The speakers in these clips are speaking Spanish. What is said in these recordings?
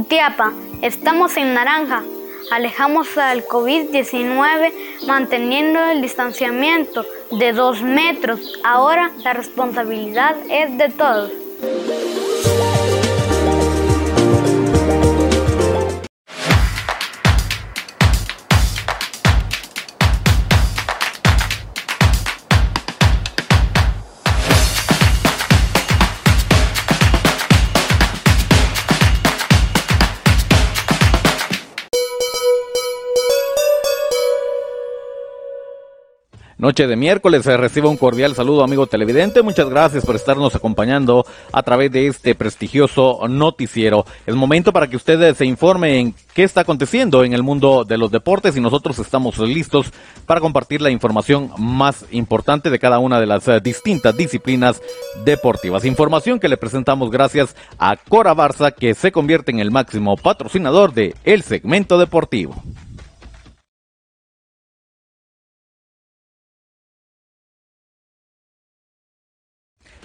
Jutiapa, estamos en naranja. Alejamos al COVID-19 manteniendo el distanciamiento de dos metros. Ahora la responsabilidad es de todos. Noche de miércoles, se recibe un cordial saludo amigo televidente, muchas gracias por estarnos acompañando a través de este prestigioso noticiero. Es momento para que ustedes se informen qué está aconteciendo en el mundo de los deportes y nosotros estamos listos para compartir la información más importante de cada una de las eh, distintas disciplinas deportivas. Información que le presentamos gracias a Cora Barça que se convierte en el máximo patrocinador de el segmento deportivo.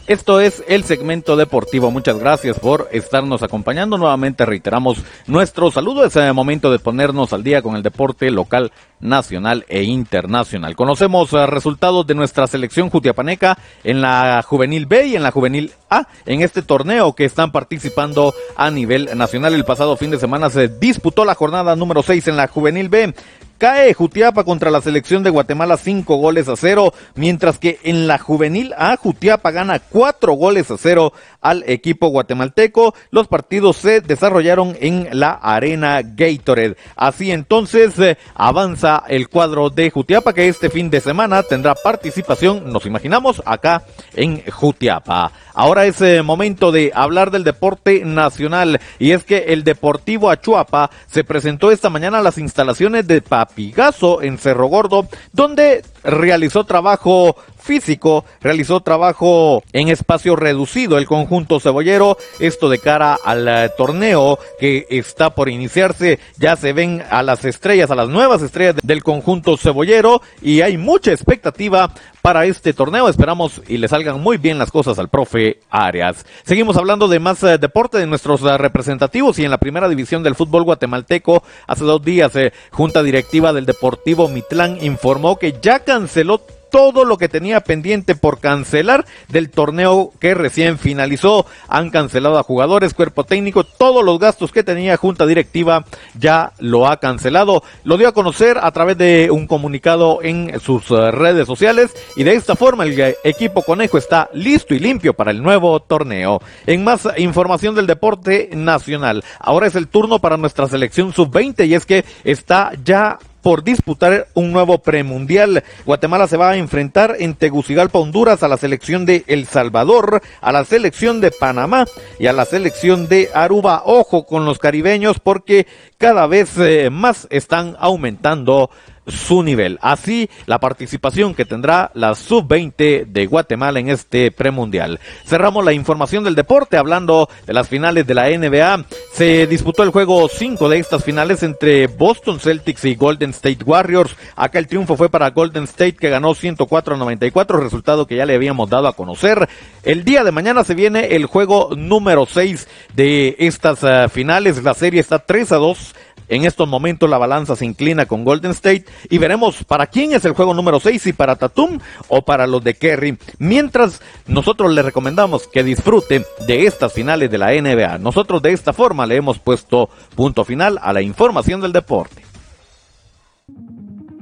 Esto es el segmento deportivo. Muchas gracias por estarnos acompañando. Nuevamente reiteramos nuestro saludo. Es el momento de ponernos al día con el deporte local, nacional e internacional. Conocemos eh, resultados de nuestra selección jutiapaneca en la juvenil B y en la juvenil A en este torneo que están participando a nivel nacional. El pasado fin de semana se disputó la jornada número 6 en la juvenil B. Cae Jutiapa contra la selección de Guatemala cinco goles a cero, mientras que en la juvenil A Jutiapa gana cuatro goles a cero al equipo guatemalteco. Los partidos se desarrollaron en la arena Gatorade. Así entonces eh, avanza el cuadro de Jutiapa que este fin de semana tendrá participación, nos imaginamos, acá en Jutiapa. Ahora es eh, momento de hablar del deporte nacional y es que el Deportivo Achuapa se presentó esta mañana a las instalaciones de Papigazo en Cerro Gordo, donde realizó trabajo físico, realizó trabajo en espacio reducido el conjunto cebollero, esto de cara al eh, torneo que está por iniciarse, ya se ven a las estrellas, a las nuevas estrellas del conjunto cebollero y hay mucha expectativa para este torneo. Esperamos y le salgan muy bien las cosas al profe Arias. Seguimos hablando de más eh, deporte de nuestros eh, representativos y en la primera división del fútbol guatemalteco, hace dos días, Junta Directiva del Deportivo Mitlán informó que ya canceló todo lo que tenía pendiente por cancelar del torneo que recién finalizó. Han cancelado a jugadores, cuerpo técnico, todos los gastos que tenía junta directiva ya lo ha cancelado. Lo dio a conocer a través de un comunicado en sus eh, redes sociales y de esta forma el equipo conejo está listo y limpio para el nuevo torneo. En más información del deporte nacional, ahora es el turno para nuestra selección sub-20 y es que está ya por disputar un nuevo premundial. Guatemala se va a enfrentar en Tegucigalpa, Honduras, a la selección de El Salvador, a la selección de Panamá y a la selección de Aruba. Ojo con los caribeños porque cada vez eh, más están aumentando su nivel. Así la participación que tendrá la sub-20 de Guatemala en este premundial. Cerramos la información del deporte hablando de las finales de la NBA. Se disputó el juego 5 de estas finales entre Boston Celtics y Golden State Warriors. Acá el triunfo fue para Golden State que ganó 104 a 94, resultado que ya le habíamos dado a conocer. El día de mañana se viene el juego número 6 de estas uh, finales. La serie está 3 a 2 en estos momentos la balanza se inclina con Golden State y veremos para quién es el juego número 6, si para Tatum o para los de Kerry. Mientras nosotros le recomendamos que disfrute de estas finales de la NBA. Nosotros de esta forma le hemos puesto punto final a la información del deporte.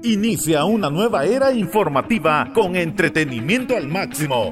Inicia una nueva era informativa con entretenimiento al máximo.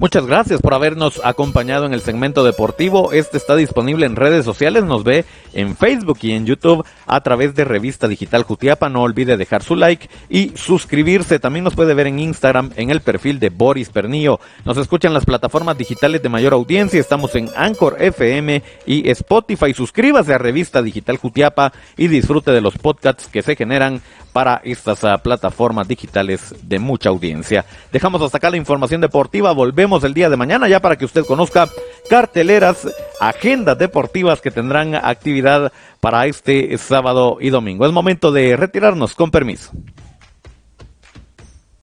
Muchas gracias por habernos acompañado en el segmento deportivo. Este está disponible en redes sociales, nos ve en Facebook y en YouTube a través de Revista Digital Jutiapa. No olvide dejar su like y suscribirse. También nos puede ver en Instagram en el perfil de Boris Pernillo. Nos escuchan las plataformas digitales de mayor audiencia. Estamos en Anchor FM y Spotify. Suscríbase a Revista Digital Jutiapa y disfrute de los podcasts que se generan para estas uh, plataformas digitales de mucha audiencia. Dejamos hasta acá la información deportiva. Volvemos el día de mañana ya para que usted conozca carteleras, agendas deportivas que tendrán actividad para este sábado y domingo. Es momento de retirarnos con permiso.